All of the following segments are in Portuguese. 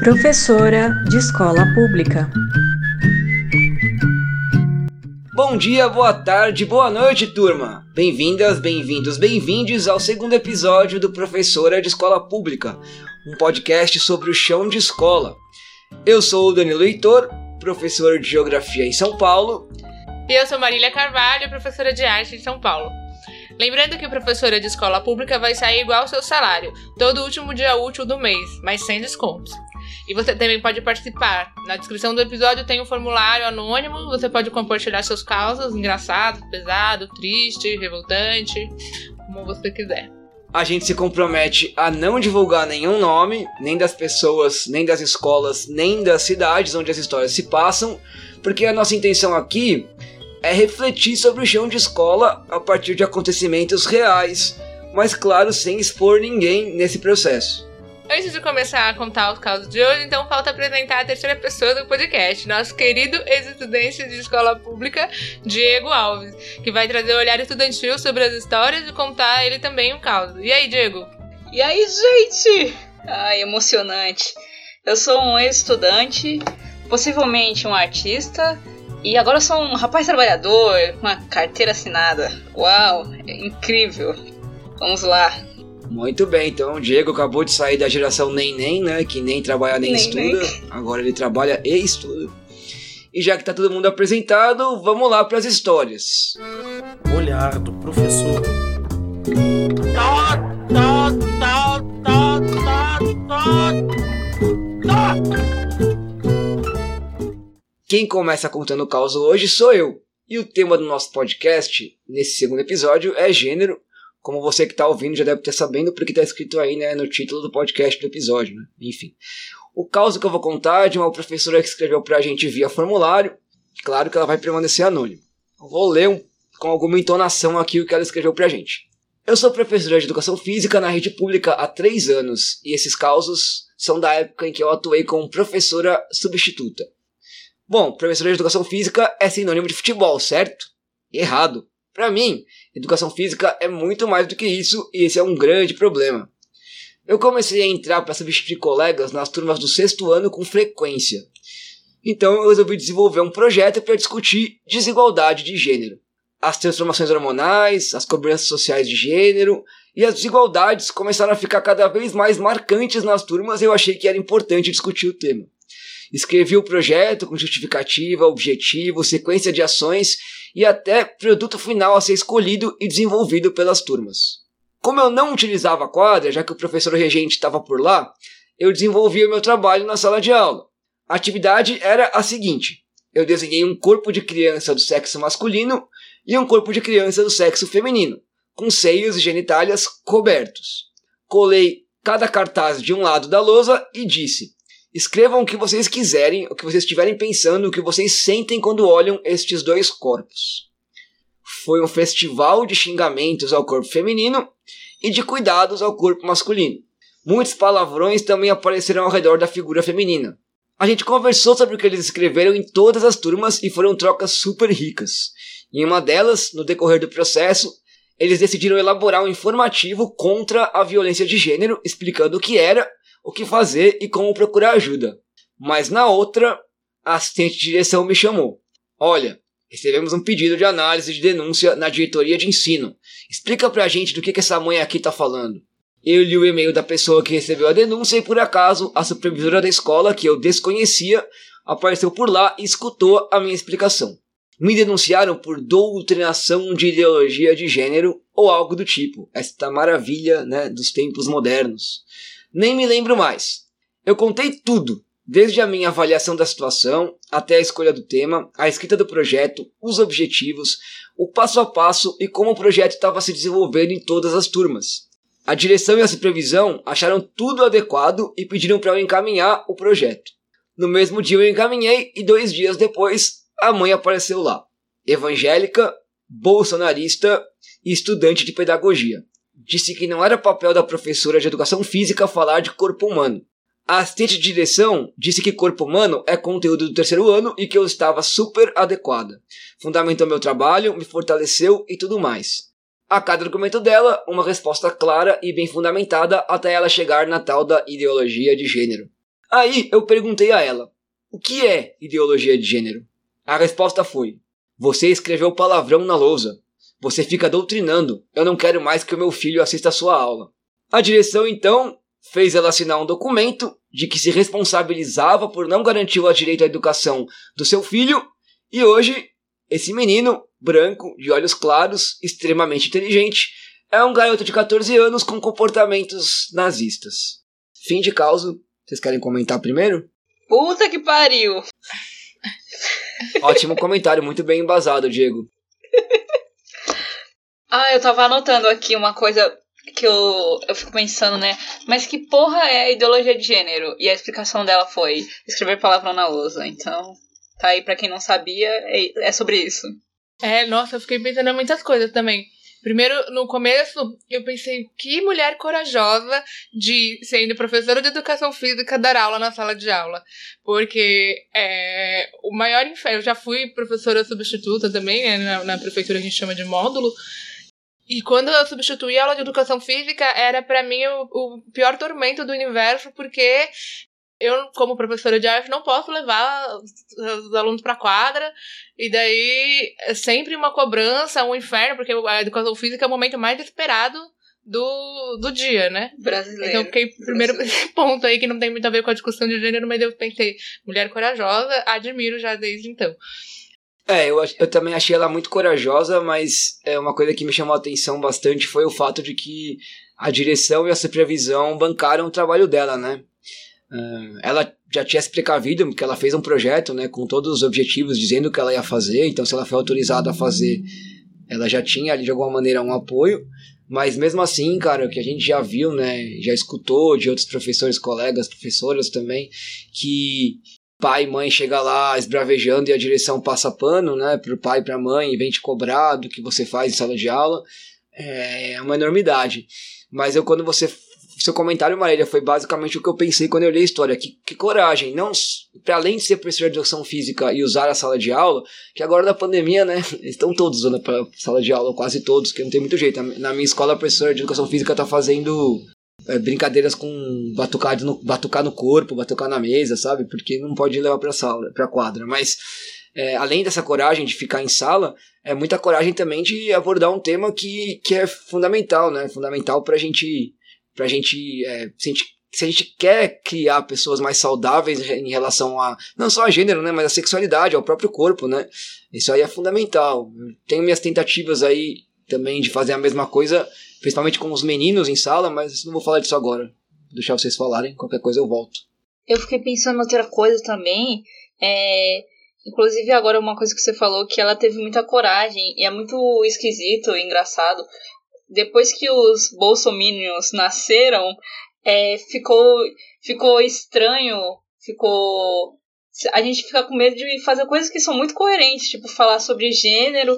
Professora de escola pública. Bom dia, boa tarde, boa noite, turma! Bem-vindas, bem-vindos, bem-vindes ao segundo episódio do Professora de Escola Pública, um podcast sobre o chão de escola. Eu sou o Danilo Heitor, professor de Geografia em São Paulo. E eu sou Marília Carvalho, professora de Arte em São Paulo. Lembrando que professora de escola pública vai sair igual ao seu salário, todo último dia útil do mês, mas sem descontos. E você também pode participar. Na descrição do episódio tem um formulário anônimo, você pode compartilhar seus causas, engraçado, pesado, triste, revoltante, como você quiser. A gente se compromete a não divulgar nenhum nome, nem das pessoas, nem das escolas, nem das cidades onde as histórias se passam, porque a nossa intenção aqui é refletir sobre o chão de escola a partir de acontecimentos reais, mas claro, sem expor ninguém nesse processo. Antes de começar a contar os casos de hoje, então falta apresentar a terceira pessoa do podcast, nosso querido ex-estudante de escola pública, Diego Alves, que vai trazer o olhar estudantil sobre as histórias e contar ele também um caso. E aí, Diego? E aí, gente? Ai, emocionante. Eu sou um ex-estudante, possivelmente um artista, e agora sou um rapaz trabalhador com uma carteira assinada. Uau, é incrível. Vamos lá. Muito bem, então o Diego acabou de sair da geração nem nem, né? Que nem trabalha nem, nem estuda. Nem. Agora ele trabalha e estuda. E já que tá todo mundo apresentado, vamos lá para as histórias. Olhar do professor. Quem começa contando o caos hoje sou eu. E o tema do nosso podcast, nesse segundo episódio, é gênero, como você que está ouvindo já deve estar sabendo, porque está escrito aí né, no título do podcast do episódio. Né? Enfim. O caso que eu vou contar é de uma professora que escreveu para a gente via formulário. Claro que ela vai permanecer anônima. Vou ler um, com alguma entonação aqui o que ela escreveu para a gente. Eu sou professora de educação física na rede pública há três anos e esses causos são da época em que eu atuei como professora substituta. Bom, professora de educação física é sinônimo de futebol, certo? Errado. Para mim, educação física é muito mais do que isso e esse é um grande problema. Eu comecei a entrar para substituir colegas nas turmas do sexto ano com frequência. Então eu resolvi desenvolver um projeto para discutir desigualdade de gênero. As transformações hormonais, as cobranças sociais de gênero e as desigualdades começaram a ficar cada vez mais marcantes nas turmas e eu achei que era importante discutir o tema. Escrevi o projeto com justificativa, objetivo, sequência de ações e até produto final a ser escolhido e desenvolvido pelas turmas. Como eu não utilizava a quadra, já que o professor regente estava por lá, eu desenvolvia o meu trabalho na sala de aula. A atividade era a seguinte: eu desenhei um corpo de criança do sexo masculino e um corpo de criança do sexo feminino, com seios e genitálias cobertos. Colei cada cartaz de um lado da lousa e disse: Escrevam o que vocês quiserem, o que vocês estiverem pensando, o que vocês sentem quando olham estes dois corpos. Foi um festival de xingamentos ao corpo feminino e de cuidados ao corpo masculino. Muitos palavrões também apareceram ao redor da figura feminina. A gente conversou sobre o que eles escreveram em todas as turmas e foram trocas super ricas. Em uma delas, no decorrer do processo, eles decidiram elaborar um informativo contra a violência de gênero, explicando o que era o que fazer e como procurar ajuda. Mas na outra, a assistente de direção me chamou. Olha, recebemos um pedido de análise de denúncia na diretoria de ensino. Explica pra gente do que, que essa mãe aqui tá falando. Eu li o e-mail da pessoa que recebeu a denúncia e por acaso a supervisora da escola, que eu desconhecia, apareceu por lá e escutou a minha explicação. Me denunciaram por doutrinação de ideologia de gênero ou algo do tipo. Esta maravilha né, dos tempos modernos. Nem me lembro mais. Eu contei tudo, desde a minha avaliação da situação até a escolha do tema, a escrita do projeto, os objetivos, o passo a passo e como o projeto estava se desenvolvendo em todas as turmas. A direção e a supervisão acharam tudo adequado e pediram para eu encaminhar o projeto. No mesmo dia eu encaminhei e dois dias depois a mãe apareceu lá. Evangélica, bolsonarista e estudante de pedagogia disse que não era papel da professora de educação física falar de corpo humano. A assistente de direção disse que corpo humano é conteúdo do terceiro ano e que eu estava super adequada. Fundamentou meu trabalho, me fortaleceu e tudo mais. A cada argumento dela, uma resposta clara e bem fundamentada até ela chegar na tal da ideologia de gênero. Aí eu perguntei a ela: o que é ideologia de gênero? A resposta foi: você escreveu palavrão na lousa. Você fica doutrinando. Eu não quero mais que o meu filho assista a sua aula. A direção então fez ela assinar um documento de que se responsabilizava por não garantir o direito à educação do seu filho, e hoje esse menino, branco, de olhos claros, extremamente inteligente, é um garoto de 14 anos com comportamentos nazistas. Fim de causa. Vocês querem comentar primeiro? Puta que pariu! Ótimo comentário, muito bem embasado, Diego. Ah, eu tava anotando aqui uma coisa que eu, eu fico pensando, né? Mas que porra é a ideologia de gênero? E a explicação dela foi escrever palavrão na lousa. Então, tá aí pra quem não sabia, é, é sobre isso. É, nossa, eu fiquei pensando em muitas coisas também. Primeiro, no começo, eu pensei, que mulher corajosa de, sendo professora de educação física, dar aula na sala de aula. Porque é, o maior inferno. Eu já fui professora substituta também, né, na, na prefeitura a gente chama de módulo. E quando eu substituí a aula de educação física, era para mim o, o, pior tormento do universo, porque eu, como professora de arte, não posso levar os alunos para quadra, e daí é sempre uma cobrança, um inferno, porque a educação física é o momento mais esperado do, do dia, né? Brasileiro. Então, fiquei primeiro esse ponto aí que não tem muito a ver com a discussão de gênero, mas eu pensei, mulher corajosa, admiro já desde então. É, eu, eu também achei ela muito corajosa, mas é uma coisa que me chamou a atenção bastante foi o fato de que a direção e a supervisão bancaram o trabalho dela, né? Ela já tinha se precavido, porque ela fez um projeto né, com todos os objetivos, dizendo o que ela ia fazer, então se ela foi autorizada a fazer, ela já tinha ali de alguma maneira um apoio, mas mesmo assim, cara, o que a gente já viu, né, já escutou de outros professores, colegas, professoras também, que pai e mãe chega lá esbravejando e a direção passa pano, né, pro pai e pra mãe e vem te cobrar do que você faz em sala de aula, é uma enormidade. Mas eu, quando você seu comentário, Marília, foi basicamente o que eu pensei quando eu li a história. Que, que coragem, não para além de ser professor de educação física e usar a sala de aula, que agora na pandemia, né, estão todos usando a sala de aula, quase todos, que não tem muito jeito. Na minha escola, a professora de educação física tá fazendo é, brincadeiras com batucar no, batucar no corpo, batucar na mesa, sabe? Porque não pode levar pra sala, pra quadra. Mas, é, além dessa coragem de ficar em sala, é muita coragem também de abordar um tema que, que é fundamental, né? Fundamental pra gente pra gente, é, a gente se a gente quer criar pessoas mais saudáveis em relação a não só a gênero, né, mas a sexualidade, ao próprio corpo, né? Isso aí é fundamental. tenho minhas tentativas aí também de fazer a mesma coisa, principalmente com os meninos em sala, mas não vou falar disso agora. Vou deixar vocês falarem, qualquer coisa eu volto. Eu fiquei pensando em outra coisa também, é, inclusive agora uma coisa que você falou que ela teve muita coragem e é muito esquisito, engraçado, depois que os bolsominions nasceram, é, ficou, ficou estranho, ficou. A gente fica com medo de fazer coisas que são muito coerentes, tipo, falar sobre gênero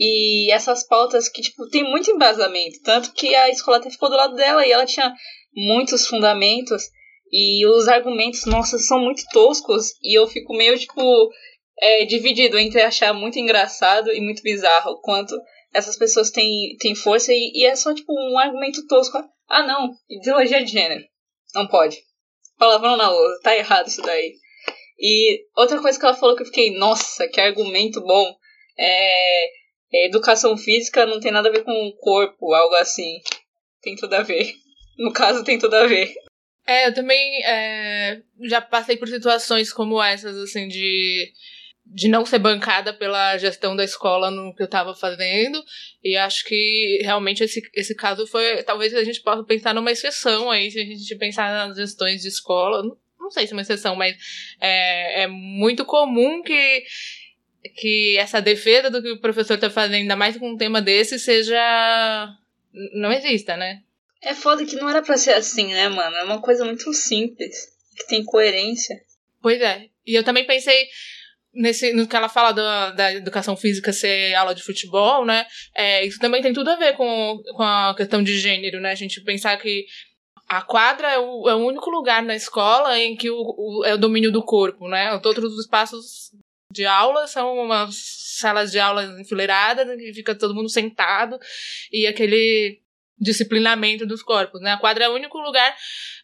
e essas pautas que, tipo, tem muito embasamento. Tanto que a escola até ficou do lado dela e ela tinha muitos fundamentos. E os argumentos, nossa, são muito toscos. E eu fico meio, tipo, é, dividido entre achar muito engraçado e muito bizarro. Quanto essas pessoas têm, têm força e, e é só tipo um argumento tosco. Ah, não, ideologia de gênero. Não pode. Palavrão na lousa, tá errado isso daí. E outra coisa que ela falou que eu fiquei, nossa, que argumento bom. É, educação física não tem nada a ver com o corpo, algo assim. Tem tudo a ver. No caso, tem tudo a ver. É, eu também é, já passei por situações como essas, assim, de de não ser bancada pela gestão da escola no que eu estava fazendo. E acho que realmente esse, esse caso foi. Talvez a gente possa pensar numa exceção aí, se a gente pensar nas gestões de escola. Não, não sei se é uma exceção, mas é, é muito comum que, que essa defesa do que o professor está fazendo, ainda mais com um tema desse, seja. não exista, né? É foda que não era pra ser assim, né, mano? É uma coisa muito simples, que tem coerência. Pois é. E eu também pensei nesse, no que ela fala da, da educação física ser aula de futebol, né? É, isso também tem tudo a ver com, com a questão de gênero, né? A gente pensar que a quadra é o, é o único lugar na escola em que o, o, é o domínio do corpo, né? Todos os espaços de aula são umas salas de aula enfileiradas, que fica todo mundo sentado, e aquele disciplinamento dos corpos, né? A quadra é o único lugar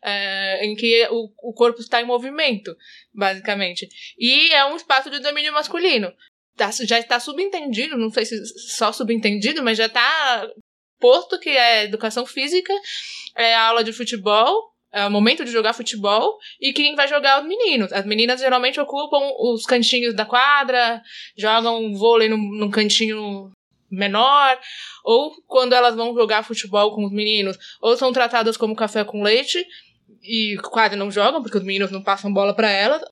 é, em que o, o corpo está em movimento, basicamente. E é um espaço de domínio masculino. Tá, já está subentendido, não sei se só subentendido, mas já está posto que é educação física, é aula de futebol, é o momento de jogar futebol e quem vai jogar os meninos. As meninas geralmente ocupam os cantinhos da quadra, jogam vôlei num, num cantinho menor, ou quando elas vão jogar futebol com os meninos, ou são tratadas como café com leite e quase não jogam porque os meninos não passam bola para elas,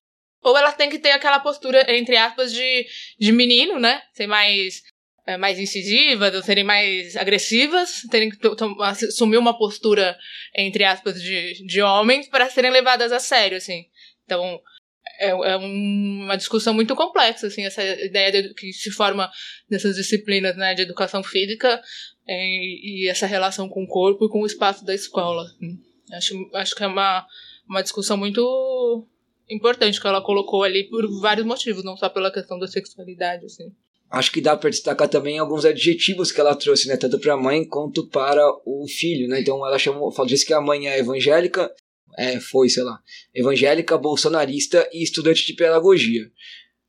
ou elas têm que ter aquela postura entre aspas de, de menino, né? Ser mais é, mais incisivas, ou serem mais agressivas, terem que assumir uma postura, entre aspas, de, de homens para serem levadas a sério, assim. Então, é, é uma discussão muito complexa, assim, essa ideia de, que se forma nessas disciplinas, né, de educação física é, e essa relação com o corpo e com o espaço da escola. Assim. Acho, acho que é uma, uma discussão muito importante que ela colocou ali por vários motivos, não só pela questão da sexualidade, assim acho que dá para destacar também alguns adjetivos que ela trouxe, né, tanto para a mãe quanto para o filho, né? Então ela chamou, disse que a mãe é evangélica, é, foi, sei lá, evangélica, bolsonarista e estudante de pedagogia.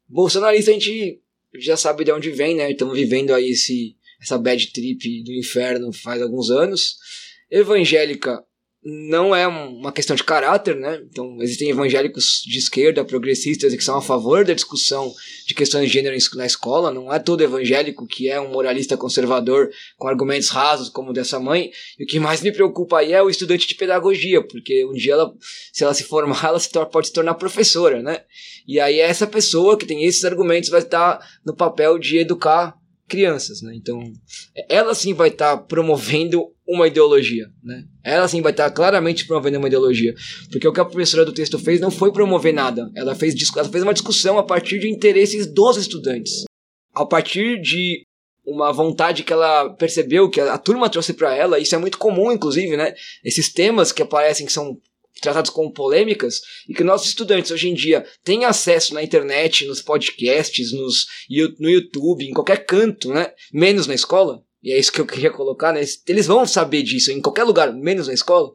Bolsonarista a gente já sabe de onde vem, né? Estamos vivendo aí esse essa bad trip do inferno faz alguns anos. Evangélica não é uma questão de caráter, né? Então, existem evangélicos de esquerda, progressistas, que são a favor da discussão de questões de gênero na escola. Não é todo evangélico que é um moralista conservador com argumentos rasos como o dessa mãe. E o que mais me preocupa aí é o estudante de pedagogia, porque um dia, ela, se ela se formar, ela se pode se tornar professora, né? E aí essa pessoa que tem esses argumentos vai estar no papel de educar crianças, né? Então, ela sim vai estar promovendo uma ideologia, né? Ela sim vai estar claramente promovendo uma ideologia, porque o que a professora do texto fez não foi promover nada, ela fez, ela fez uma discussão a partir de interesses dos estudantes, a partir de uma vontade que ela percebeu que a, turma trouxe para ela, isso é muito comum, inclusive, né? Esses temas que aparecem que são tratados como polêmicas e que nossos estudantes hoje em dia têm acesso na internet, nos podcasts, nos, no YouTube, em qualquer canto, né? Menos na escola e é isso que eu queria colocar, né? Eles vão saber disso em qualquer lugar, menos na escola.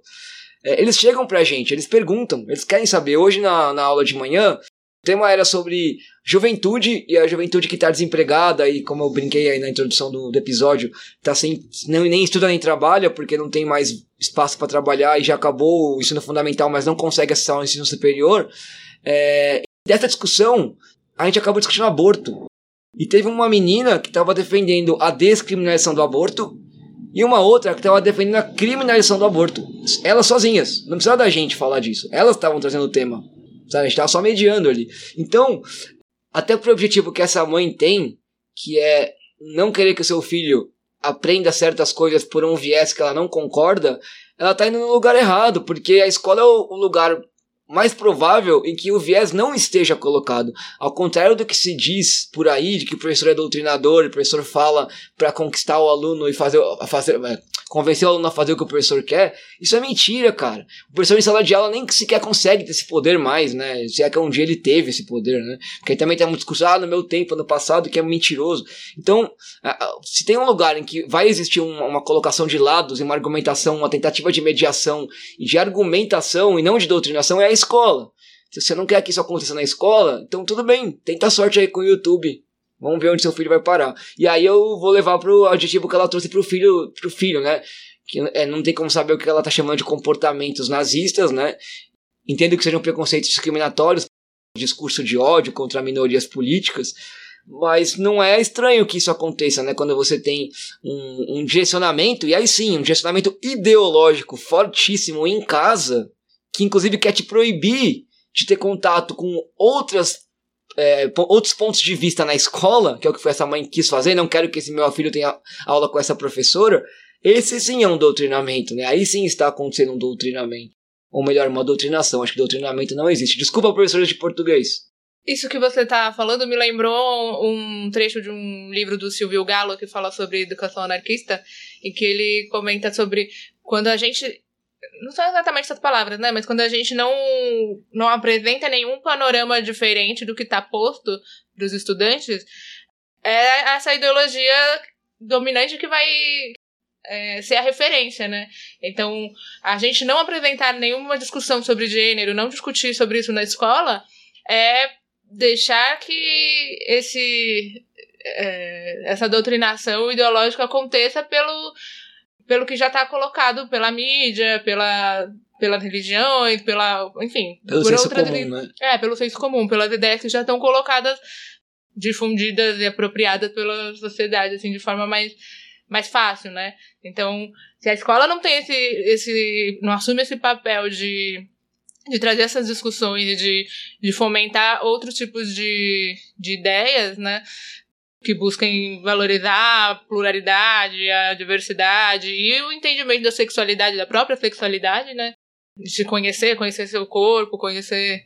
É, eles chegam pra gente, eles perguntam, eles querem saber. Hoje na, na aula de manhã, o tema era sobre juventude e a juventude que está desempregada e como eu brinquei aí na introdução do, do episódio, tá sem não, nem estuda nem trabalha porque não tem mais espaço para trabalhar e já acabou o ensino fundamental, mas não consegue acessar o ensino superior. É, dessa discussão, a gente acabou discutindo aborto. E teve uma menina que estava defendendo a descriminalização do aborto e uma outra que estava defendendo a criminalização do aborto. Elas sozinhas, não precisava da gente falar disso. Elas estavam trazendo o tema. A gente estava só mediando ali. Então, até pro objetivo que essa mãe tem, que é não querer que o seu filho aprenda certas coisas por um viés que ela não concorda, ela está indo no lugar errado, porque a escola é o lugar mais provável em que o viés não esteja colocado. Ao contrário do que se diz por aí, de que o professor é doutrinador, o professor fala para conquistar o aluno e fazer, fazer é, convencer o aluno a fazer o que o professor quer, isso é mentira, cara. O professor em sala de aula nem sequer consegue ter esse poder mais, né? Se é que um dia ele teve esse poder, né? Porque também tem muito discurso, ah, no meu tempo, no passado, que é mentiroso. Então, se tem um lugar em que vai existir uma, uma colocação de lados e uma argumentação, uma tentativa de mediação e de argumentação e não de doutrinação, é a escola. Se você não quer que isso aconteça na escola, então tudo bem, tenta sorte aí com o YouTube. Vamos ver onde seu filho vai parar. E aí eu vou levar pro adjetivo que ela trouxe pro filho, pro filho, né? Que é, não tem como saber o que ela tá chamando de comportamentos nazistas, né? Entendo que sejam preconceitos discriminatórios, discurso de ódio contra minorias políticas, mas não é estranho que isso aconteça, né? Quando você tem um, um direcionamento, e aí sim, um direcionamento ideológico fortíssimo em casa, que inclusive quer te proibir de ter contato com outras é, outros pontos de vista na escola, que é o que essa mãe quis fazer, não quero que esse meu filho tenha aula com essa professora, esse sim é um doutrinamento, né? Aí sim está acontecendo um doutrinamento. Ou melhor, uma doutrinação. Acho que doutrinamento não existe. Desculpa, professora de português. Isso que você está falando me lembrou um trecho de um livro do Silvio Galo que fala sobre educação anarquista, em que ele comenta sobre quando a gente não são exatamente essas palavras, né? Mas quando a gente não, não apresenta nenhum panorama diferente do que está posto para os estudantes, é essa ideologia dominante que vai é, ser a referência, né? Então, a gente não apresentar nenhuma discussão sobre gênero, não discutir sobre isso na escola, é deixar que esse é, essa doutrinação ideológica aconteça pelo, pelo que já está colocado pela mídia, pela, pelas religiões, pela. enfim. Pelo por senso outras comum, né? É, pelo senso comum, pelas ideias que já estão colocadas, difundidas e apropriadas pela sociedade, assim, de forma mais, mais fácil, né? Então, se a escola não tem esse. esse não assume esse papel de, de trazer essas discussões e de, de fomentar outros tipos de, de ideias, né? Que busquem valorizar a pluralidade, a diversidade e o entendimento da sexualidade, da própria sexualidade, né? De se conhecer, conhecer seu corpo, conhecer.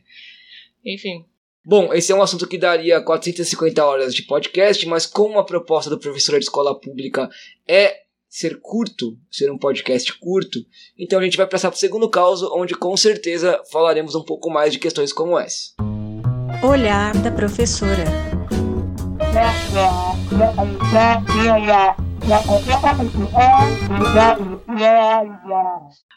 Enfim. Bom, esse é um assunto que daria 450 horas de podcast, mas como a proposta do professor de escola pública é ser curto, ser um podcast curto, então a gente vai passar para o segundo caso, onde com certeza falaremos um pouco mais de questões como essa. Olhar da professora.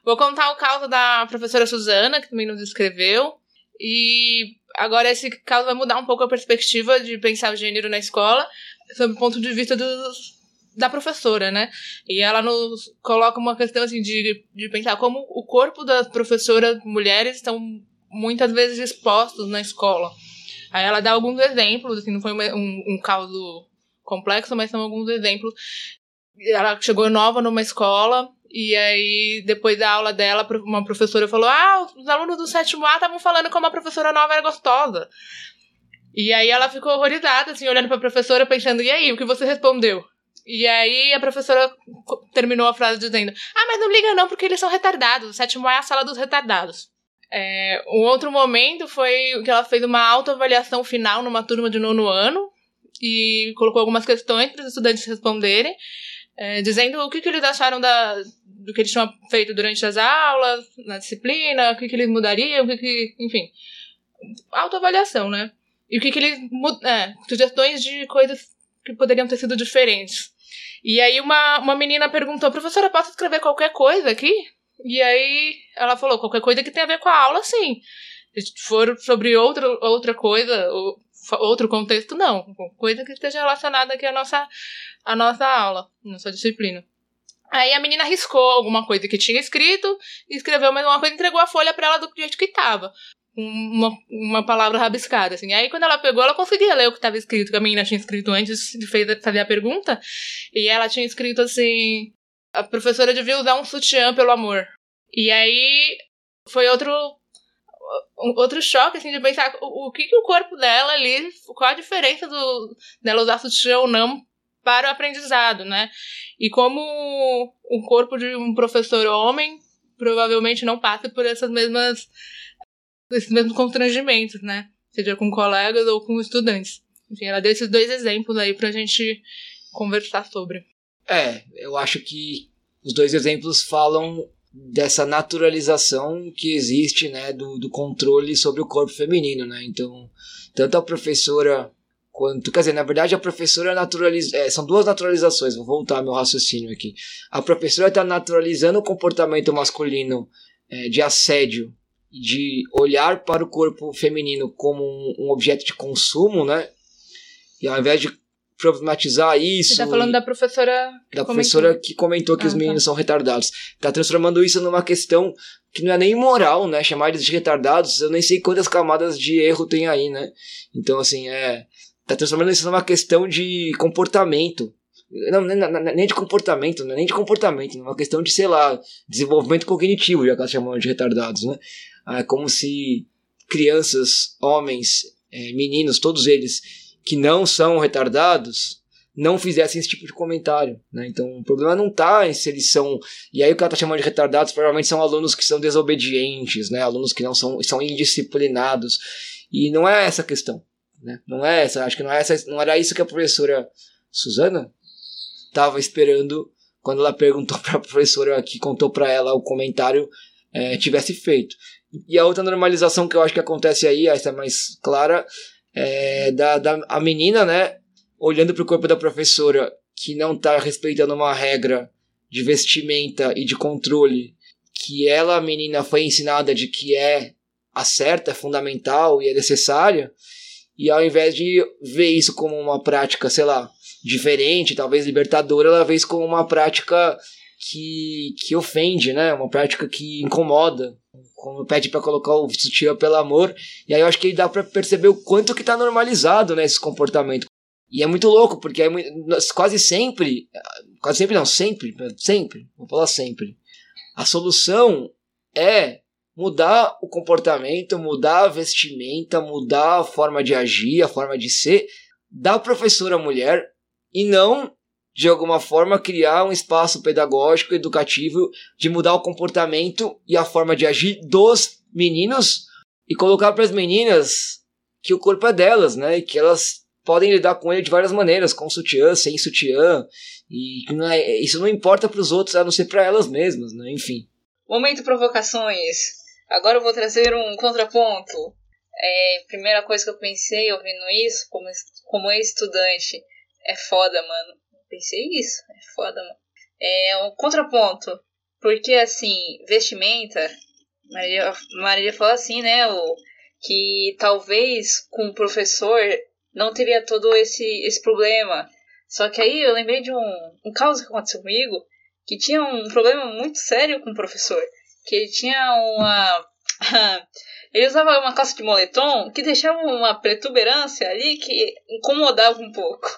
Vou contar o caso da professora Suzana, que também nos escreveu. E agora esse caso vai mudar um pouco a perspectiva de pensar o gênero na escola, sob o ponto de vista dos, da professora, né? E ela nos coloca uma questão assim de, de pensar como o corpo das professoras mulheres estão muitas vezes expostos na escola. Aí ela dá alguns exemplos, assim, não foi um, um caso complexo, mas são alguns exemplos. Ela chegou nova numa escola e aí, depois da aula dela, uma professora falou: Ah, os alunos do sétimo A estavam falando como a professora nova era gostosa. E aí ela ficou horrorizada, assim, olhando pra professora, pensando: E aí, o que você respondeu? E aí a professora terminou a frase dizendo: Ah, mas não liga não, porque eles são retardados. O sétimo A é a sala dos retardados. É, um outro momento foi que ela fez uma autoavaliação final numa turma de nono ano e colocou algumas questões para os estudantes responderem, é, dizendo o que, que eles acharam da, do que eles tinham feito durante as aulas, na disciplina, o que, que eles mudariam, o que, que enfim, autoavaliação, né? E o que, que eles é, sugestões de coisas que poderiam ter sido diferentes. E aí uma, uma menina perguntou, professora, posso escrever qualquer coisa aqui? E aí ela falou, qualquer coisa que tenha a ver com a aula, sim. Se for sobre outra, outra coisa, outro contexto, não. Coisa que esteja relacionada aqui à nossa, à nossa aula, nossa disciplina. Aí a menina riscou alguma coisa que tinha escrito, escreveu mais uma coisa e entregou a folha pra ela do jeito que tava. Com Uma, uma palavra rabiscada, assim. Aí quando ela pegou, ela conseguia ler o que estava escrito, que a menina tinha escrito antes de fazer a pergunta. E ela tinha escrito assim: a professora devia usar um sutiã pelo amor. E aí foi outro um- outro choque assim de pensar o, o que, que o corpo dela ali, qual a diferença do dela usar sutiã ou não para o aprendizado, né? E como o corpo de um professor homem provavelmente não passa por essas mesmas esses mesmos constrangimentos, né? Seja com colegas ou com estudantes. Enfim, ela deu esses dois exemplos aí pra gente conversar sobre. É, eu acho que os dois exemplos falam dessa naturalização que existe, né, do, do controle sobre o corpo feminino, né? Então, tanto a professora quanto, quer dizer, na verdade a professora naturaliza, é, são duas naturalizações. Vou voltar meu raciocínio aqui. A professora está naturalizando o comportamento masculino é, de assédio, de olhar para o corpo feminino como um, um objeto de consumo, né? E ao invés de problematizar isso, Você tá falando da professora da comentou. professora que comentou que Ah, os tá. meninos são retardados. Tá transformando isso numa questão que não é nem moral, né? Chamar eles de retardados, eu nem sei quantas camadas de erro tem aí, né? Então, assim, é. Tá transformando isso numa questão de comportamento. Não, nem, nem- de comportamento, não é nem de comportamento, numa questão de, sei lá, desenvolvimento cognitivo, já que elas chamam de retardados, né? É como se crianças, homens, é, meninos, todos eles que não são retardados, não fizessem esse tipo de comentário, né? Então o problema não tá em se eles são e aí o que ela tá chamando de retardados provavelmente são alunos que são desobedientes, né? Alunos que não são são indisciplinados e não é essa a questão, né? Não é essa, acho que não é essa, não era isso que a professora Suzana estava esperando quando ela perguntou para a professora que contou para ela o comentário eh, tivesse feito. E a outra normalização que eu acho que acontece aí, essa é mais clara, é da, da a menina, né, olhando pro corpo da professora que não tá respeitando uma regra de vestimenta e de controle que ela, menina, foi ensinada de que é a certa, é fundamental e é necessária, e ao invés de ver isso como uma prática, sei lá, diferente, talvez libertadora, ela vê isso como uma prática que, que ofende, né? Uma prática que incomoda. Como pede para colocar o sutiã pelo amor. E aí eu acho que dá para perceber o quanto que tá normalizado né, esse comportamento. E é muito louco, porque é muito, quase sempre, quase sempre não, sempre, sempre, vou falar sempre. A solução é mudar o comportamento, mudar a vestimenta, mudar a forma de agir, a forma de ser da professora mulher e não de alguma forma criar um espaço pedagógico educativo de mudar o comportamento e a forma de agir dos meninos e colocar para as meninas que o corpo é delas, né? E que elas podem lidar com ele de várias maneiras, com sutiã, sem sutiã, e não é, isso não importa para os outros, a não ser para elas mesmas, né? Enfim. Momento provocações. Agora eu vou trazer um contraponto. É, primeira coisa que eu pensei ouvindo isso, como, como ex-estudante, é foda, mano. Pensei isso, é foda, mano. É um contraponto. Porque, assim, vestimenta, Maria, Maria falou assim, né, o, que talvez com o professor não teria todo esse, esse problema. Só que aí eu lembrei de um, um caso que aconteceu comigo, que tinha um problema muito sério com o professor que ele tinha uma. ele usava uma calça de moletom que deixava uma protuberância ali que incomodava um pouco.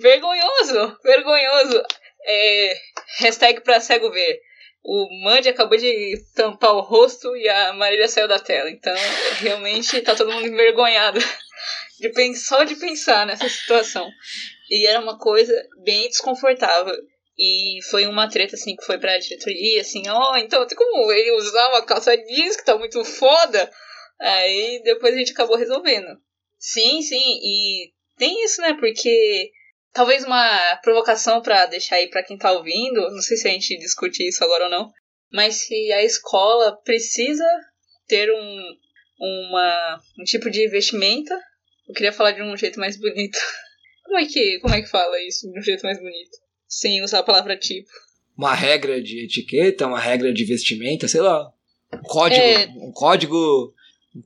Vergonhoso! Vergonhoso! É, hashtag pra cego ver. O Mandy acabou de tampar o rosto e a Marília saiu da tela. Então, realmente, tá todo mundo envergonhado de só de pensar nessa situação. E era uma coisa bem desconfortável. E foi uma treta, assim, que foi pra diretoria, assim, ó, oh, então tem como ele usar uma calça jeans que tá muito foda? Aí depois a gente acabou resolvendo. Sim, sim, e tem isso, né, porque talvez uma provocação para deixar aí para quem tá ouvindo, não sei se a gente discute isso agora ou não, mas se a escola precisa ter um, uma, um tipo de vestimenta, eu queria falar de um jeito mais bonito. Como é que, como é que fala isso de um jeito mais bonito? sem usar a palavra tipo. Uma regra de etiqueta, uma regra de vestimenta, sei lá. Um código. É... Um código.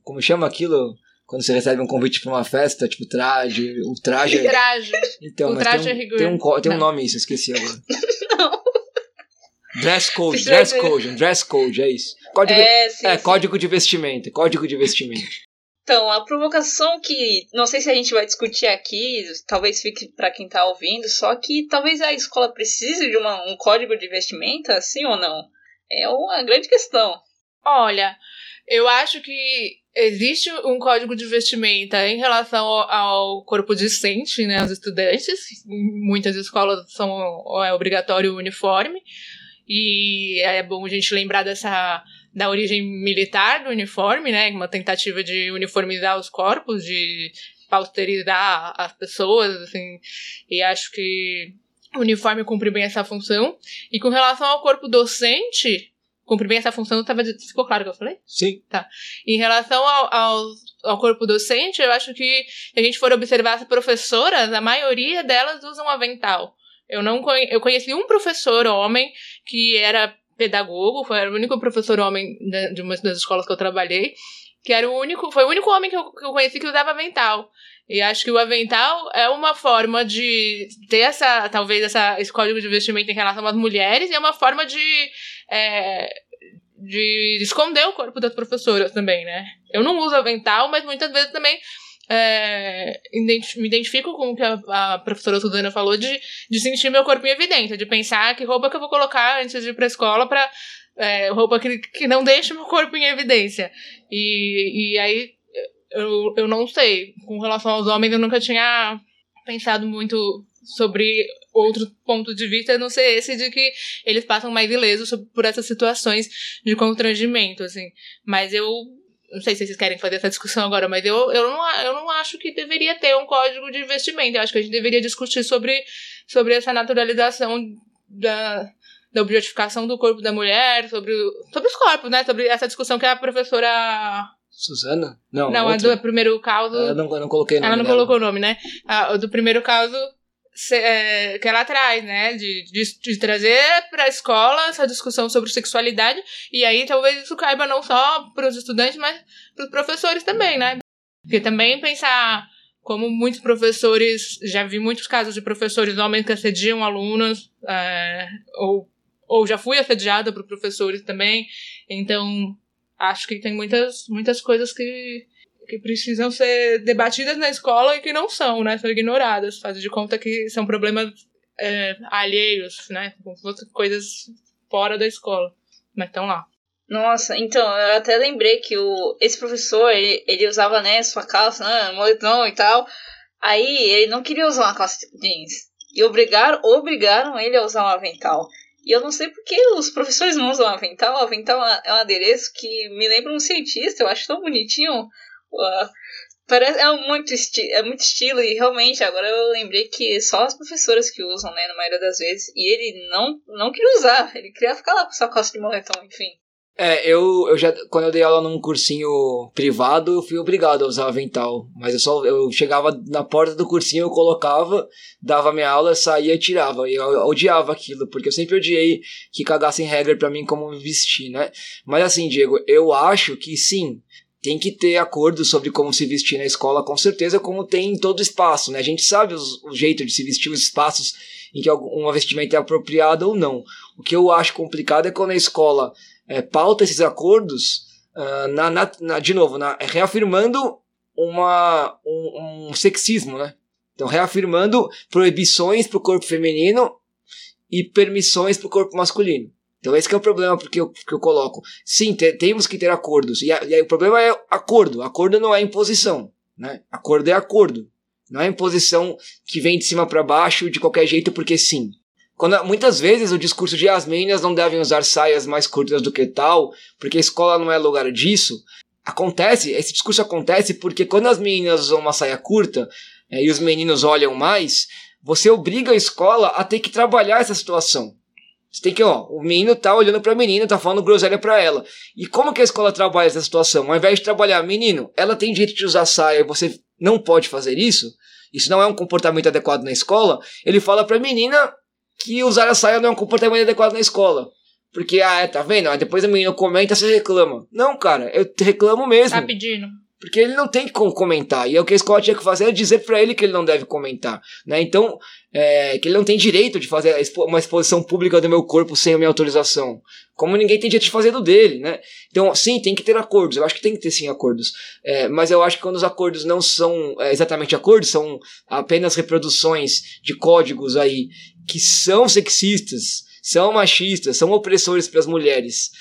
Como chama aquilo? Quando você recebe um convite para uma festa, tipo traje, o traje. É- traje. Então, o traje tem um, é rigor. Tem um, tem um nome isso, esqueci agora. Não. Dress code, dress code, dress code, é isso. Código, é, sim, é sim. código de vestimenta, código de vestimenta. Então, a provocação que não sei se a gente vai discutir aqui, talvez fique para quem tá ouvindo, só que talvez a escola precise de uma, um código de vestimenta, sim ou não? É uma grande questão. Olha, eu acho que existe um código de vestimenta em relação ao, corpo discente, né, aos estudantes. Muitas escolas são é obrigatório o uniforme. E é bom a gente lembrar dessa da origem militar do uniforme, né? Uma tentativa de uniformizar os corpos, de pausterizar as pessoas, assim. E acho que o uniforme cumpre bem essa função. E com relação ao corpo docente, cumpre bem essa função, tava, ficou claro o que eu falei? Sim. Tá. Em relação ao, ao, ao, corpo docente, eu acho que se a gente for observar as professoras, a maioria delas usam avental. Eu não conhe... eu conheci um professor homem que era pedagogo, foi o único professor homem de uma das escolas que eu trabalhei, que era o único, foi o único homem que eu, que eu conheci que usava avental. E acho que o avental é uma forma de ter essa, talvez, essa, esse código de vestimento em relação às mulheres, e é uma forma de, é, de esconder o corpo das professoras também, né? Eu não uso avental, mas muitas vezes também é, me identifico com o que a, a professora Suzana falou de, de sentir meu corpo em evidência, de pensar que roupa que eu vou colocar antes de ir pra escola pra. É, roupa que, que não deixe meu corpo em evidência. E, e aí eu, eu não sei. Com relação aos homens, eu nunca tinha pensado muito sobre outro ponto de vista, a não ser esse de que eles passam mais ilesos por essas situações de constrangimento, assim. Mas eu não sei se vocês querem fazer essa discussão agora, mas eu, eu, não, eu não acho que deveria ter um código de investimento. Eu acho que a gente deveria discutir sobre, sobre essa naturalização da, da objetificação do corpo da mulher, sobre, sobre os corpos, né? Sobre essa discussão que a professora. Suzana? Não, não a do primeiro caso. Eu não, eu não coloquei nome. Ela não dela. colocou o nome, né? A, do primeiro caso é, que ela traz, né? De, de, de trazer para a escola essa discussão sobre sexualidade. E aí talvez isso caiba não só para os estudantes, mas para os professores também, né? Porque também pensar como muitos professores, já vi muitos casos de professores homens que assediam alunas, é, ou, ou já fui assediada por professores também. Então, acho que tem muitas, muitas coisas que que precisam ser debatidas na escola e que não são, né? São ignoradas, fazem de conta que são problemas é, alheios, né? Coisas fora da escola, mas estão lá. Nossa, então, eu até lembrei que o, esse professor, ele, ele usava, né, sua calça, né, moletom e tal. Aí ele não queria usar uma calça jeans. E obrigaram, obrigaram ele a usar um avental. E eu não sei por que os professores não usam avental. O avental é um adereço que me lembra um cientista, eu acho tão bonitinho. Parece, é, muito esti é muito estilo e realmente agora eu lembrei que só as professoras que usam, né, na maioria das vezes. E ele não, não queria usar, ele queria ficar lá com sua calça de moletom, enfim. É, eu, eu já, quando eu dei aula num cursinho privado, eu fui obrigado a usar avental. Mas eu só, eu chegava na porta do cursinho, eu colocava, dava minha aula, saía e tirava. E eu, eu odiava aquilo, porque eu sempre odiei que cagassem regra para mim como me vestir, né? Mas assim, Diego, eu acho que sim, tem que ter acordo sobre como se vestir na escola, com certeza, como tem em todo espaço, né? A gente sabe os, o jeito de se vestir, os espaços em que uma vestimenta é apropriada ou não. O que eu acho complicado é quando a escola é, pauta esses acordos, uh, na, na, na, de novo, na, reafirmando uma, um, um sexismo, né? Então, reafirmando proibições para o corpo feminino e permissões para o corpo masculino. Então esse é o problema porque eu, que eu coloco. Sim, te, temos que ter acordos. E, a, e aí, o problema é acordo. Acordo não é imposição. Né? Acordo é acordo. Não é imposição que vem de cima para baixo de qualquer jeito porque sim. Quando, muitas vezes o discurso de as meninas não devem usar saias mais curtas do que tal, porque a escola não é lugar disso. Acontece, esse discurso acontece porque quando as meninas usam uma saia curta é, e os meninos olham mais, você obriga a escola a ter que trabalhar essa situação. Você tem que, ó, o menino tá olhando pra menina, tá falando groselha pra ela. E como que a escola trabalha essa situação? Ao invés de trabalhar, menino, ela tem direito de usar saia e você não pode fazer isso, isso não é um comportamento adequado na escola, ele fala pra menina que usar a saia não é um comportamento adequado na escola. Porque, ah, tá vendo? Aí depois a menina comenta, você reclama. Não, cara, eu reclamo mesmo. Tá pedindo. Porque ele não tem como comentar. E é o que a escola tinha que fazer é dizer para ele que ele não deve comentar. Né? Então, é, que ele não tem direito de fazer uma exposição pública do meu corpo sem a minha autorização. Como ninguém tem direito de fazer do dele. Né? Então, sim, tem que ter acordos. Eu acho que tem que ter sim acordos. É, mas eu acho que quando os acordos não são é, exatamente acordos, são apenas reproduções de códigos aí que são sexistas, são machistas, são opressores para as mulheres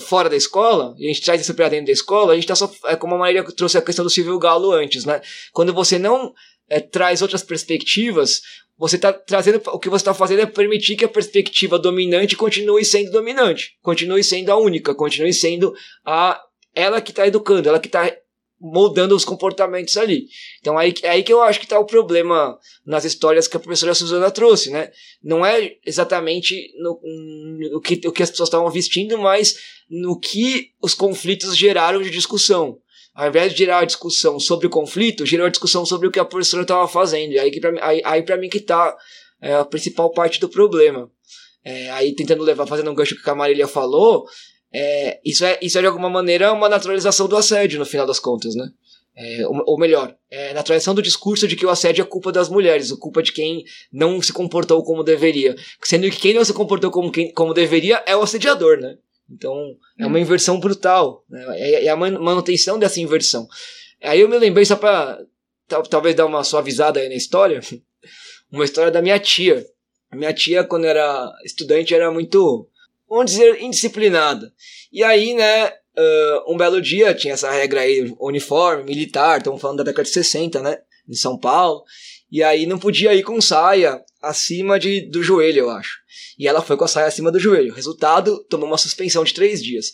fora da escola, e a gente traz isso para dentro da escola, a gente está só, é como a Maria trouxe a questão do Silvio Galo antes, né? Quando você não é, traz outras perspectivas, você está trazendo, o que você está fazendo é permitir que a perspectiva dominante continue sendo dominante, continue sendo a única, continue sendo a ela que está educando, ela que está moldando os comportamentos ali. Então aí, é aí que eu acho que está o problema nas histórias que a professora Suzana trouxe, né? Não é exatamente no, no que, o que as pessoas estavam vestindo, mas no que os conflitos geraram de discussão. Ao invés de gerar a discussão sobre o conflito, gerou a discussão sobre o que a professora estava fazendo. E aí, que pra, aí, aí para mim que está é, a principal parte do problema. É, aí tentando levar, fazendo um gancho que a Marília falou, é, isso, é, isso é de alguma maneira uma naturalização do assédio, no final das contas, né? É, ou, ou, melhor, é naturalização do discurso de que o assédio é culpa das mulheres, a culpa de quem não se comportou como deveria. Sendo que quem não se comportou como, quem, como deveria é o assediador, né? Então, é uma hum. inversão brutal. Né? É, é, a manutenção dessa inversão. Aí eu me lembrei, só pra talvez dar uma suavizada aí na história, uma história da minha tia. A minha tia, quando era estudante, era muito, vamos dizer, indisciplinada. E aí, né, uh, um belo dia, tinha essa regra aí, uniforme, militar, estamos falando da década de 60, né, em São Paulo. E aí não podia ir com saia acima de, do joelho, eu acho. E ela foi com a saia acima do joelho. Resultado, tomou uma suspensão de três dias.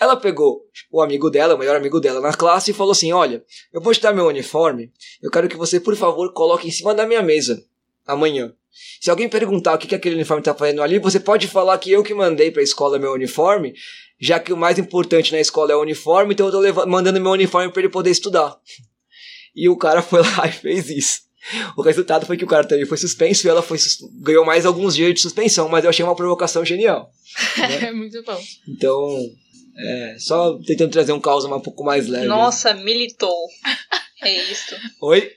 Ela pegou o amigo dela, o melhor amigo dela na classe e falou assim: Olha, eu vou te dar meu uniforme. Eu quero que você, por favor, coloque em cima da minha mesa amanhã. Se alguém perguntar o que, que aquele uniforme está fazendo ali, você pode falar que eu que mandei para a escola meu uniforme, já que o mais importante na escola é o uniforme, então eu estou mandando meu uniforme para ele poder estudar. E o cara foi lá e fez isso. O resultado foi que o cara também foi suspenso e ela foi ganhou mais alguns dias de suspensão, mas eu achei uma provocação genial. É muito bom. Então, é, só tentando trazer um caos um pouco mais leve. Nossa, militou. É isso. Oi?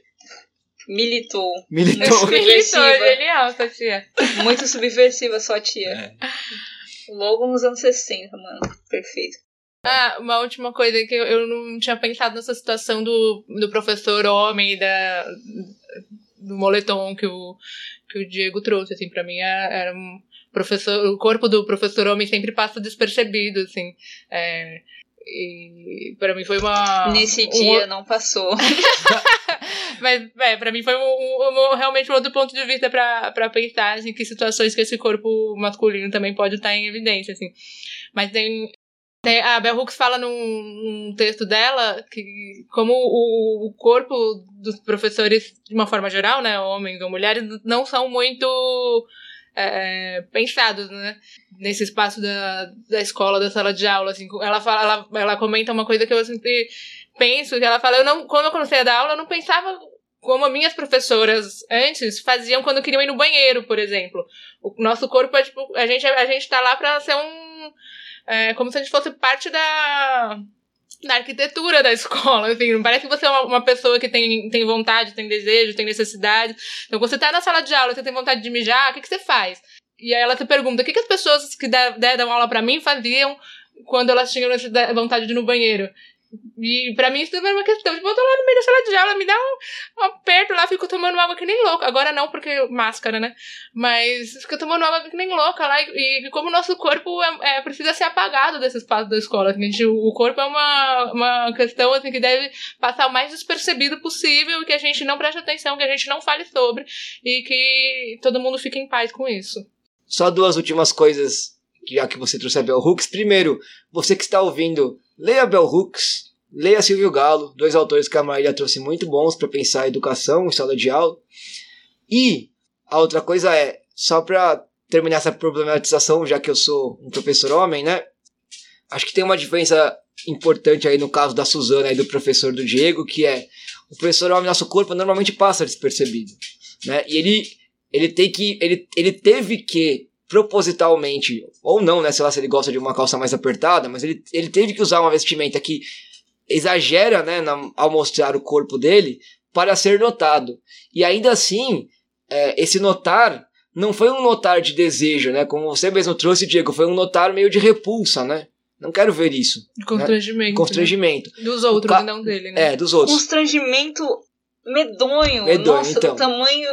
Militou. Militou. Muito Militou, Subversiva. genial, essa tia. Muito subversiva sua tia. É. Logo nos anos 60, mano. Perfeito. Ah, uma última coisa que eu, não tinha pensado nessa situação do, do professor homem e da, do moletom que o, que o Diego trouxe, assim, pra mim era, era um professor, o corpo do professor homem sempre passa despercebido, assim, é, e pra mim foi uma... Nesse um- dia não passou. Mas, é, pra mim foi um, um- um- realmente um outro ponto de vista pra, pra pensar, assim, que situações que esse corpo masculino também pode estar em evidência, assim. Mas tem... tem- a Bell Hooks fala num, num texto dela que como o, o corpo dos professores, de uma forma geral, né, homens ou mulheres, não são muito é, pensados, né, nesse espaço da, da escola, da sala de aula, assim. Ela, fala, ela, ela comenta uma coisa que eu sempre penso, que ela fala, eu não, quando eu comecei a dar aula, eu não pensava como as minhas professoras antes faziam quando queriam ir no banheiro, por exemplo. O nosso corpo é tipo, a gente, a gente tá lá pra ser um. É, como se a gente fosse parte da. Da arquitetura da escola, assim, não parece que você é uma, uma pessoa que tem, tem vontade, tem desejo, tem necessidade. Então, você tá na sala de aula, você tem vontade de mijar, o que, que você faz? E aí ela se pergunta, o que, que as pessoas que dão aula pra mim faziam quando elas tinham vontade de ir no banheiro? E pra mim isso também é uma questão. Tipo, eu lá no meio da sala de aula, me dá um, um aperto lá, fico tomando água que nem louca. Agora não, porque máscara, né? Mas fico tomando água que nem louca lá. E, e como o nosso corpo é, é- precisa ser apagado desse espaço da escola. assim, gente- o corpo é uma, uma questão assim, que deve passar o mais despercebido possível que a gente não preste atenção, que a gente não fale sobre e que todo mundo fique em paz com isso. Só duas últimas coisas, já que você trouxe a Bell Hooks. Primeiro, você que está ouvindo, leia Bell Hooks, leia Silvio Galo, dois autores que a Marília trouxe muito bons para pensar a educação em sala de aula. E a outra coisa é, só para terminar essa problematização, já que eu sou um professor homem, né? Acho que tem uma diferença importante aí no caso da Suzana e do professor do Diego, que é o professor homem, nosso corpo normalmente passa despercebido, né? E ele ele tem que ele, ele teve que propositalmente ou não, né, sei lá se ele gosta de uma calça mais apertada, mas ele, ele teve que usar uma vestimenta que exagera, né, na- ao mostrar o corpo dele para ser notado. E ainda assim, é, esse notar não foi um notar de desejo, né, como você mesmo trouxe, Diego, foi um notar meio de repulsa, né? Não quero ver isso. Constrangimento. Constrangimento. né? Dos outros ca- não dele, né? É, dos outros. Constrangimento medonho. Medonho, Nossa, então. do tamanho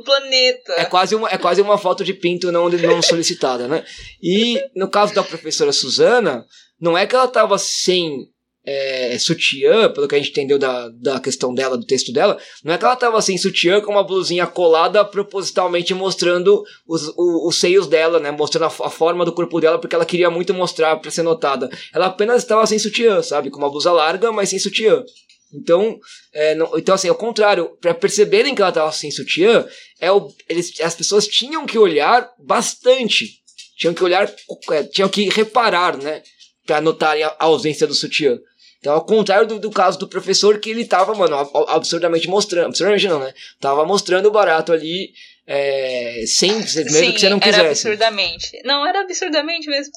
planeta. É quase uma, é quase uma foto de pinto não, não solicitada, né? E no caso da professora Suzana, não é que ela tava sem é, sutiã, pelo que a gente entendeu da, da questão dela, do texto dela, não é que ela tava sem sutiã com uma blusinha colada propositalmente mostrando os, o- os seios dela, né? Mostrando a, a forma do corpo dela, porque ela queria muito mostrar pra ser notada. Ela apenas estava sem sutiã, sabe? Com uma blusa larga, mas sem sutiã. Então, é, não- então assim, ao contrário, para perceberem que ela estava sem sutiã, é o, eles, as pessoas tinham que olhar bastante, tinham que olhar, é, tinham que reparar, né, para notarem a, a ausência do sutiã. Então, ao contrário do, do caso do professor, que ele tava, mano, ab- absurdamente mostrando, absurdamente não, né, tava mostrando o barato ali, é, sem, mesmo Sim, que você não era quisesse. absurdamente. Não, era absurdamente mesmo.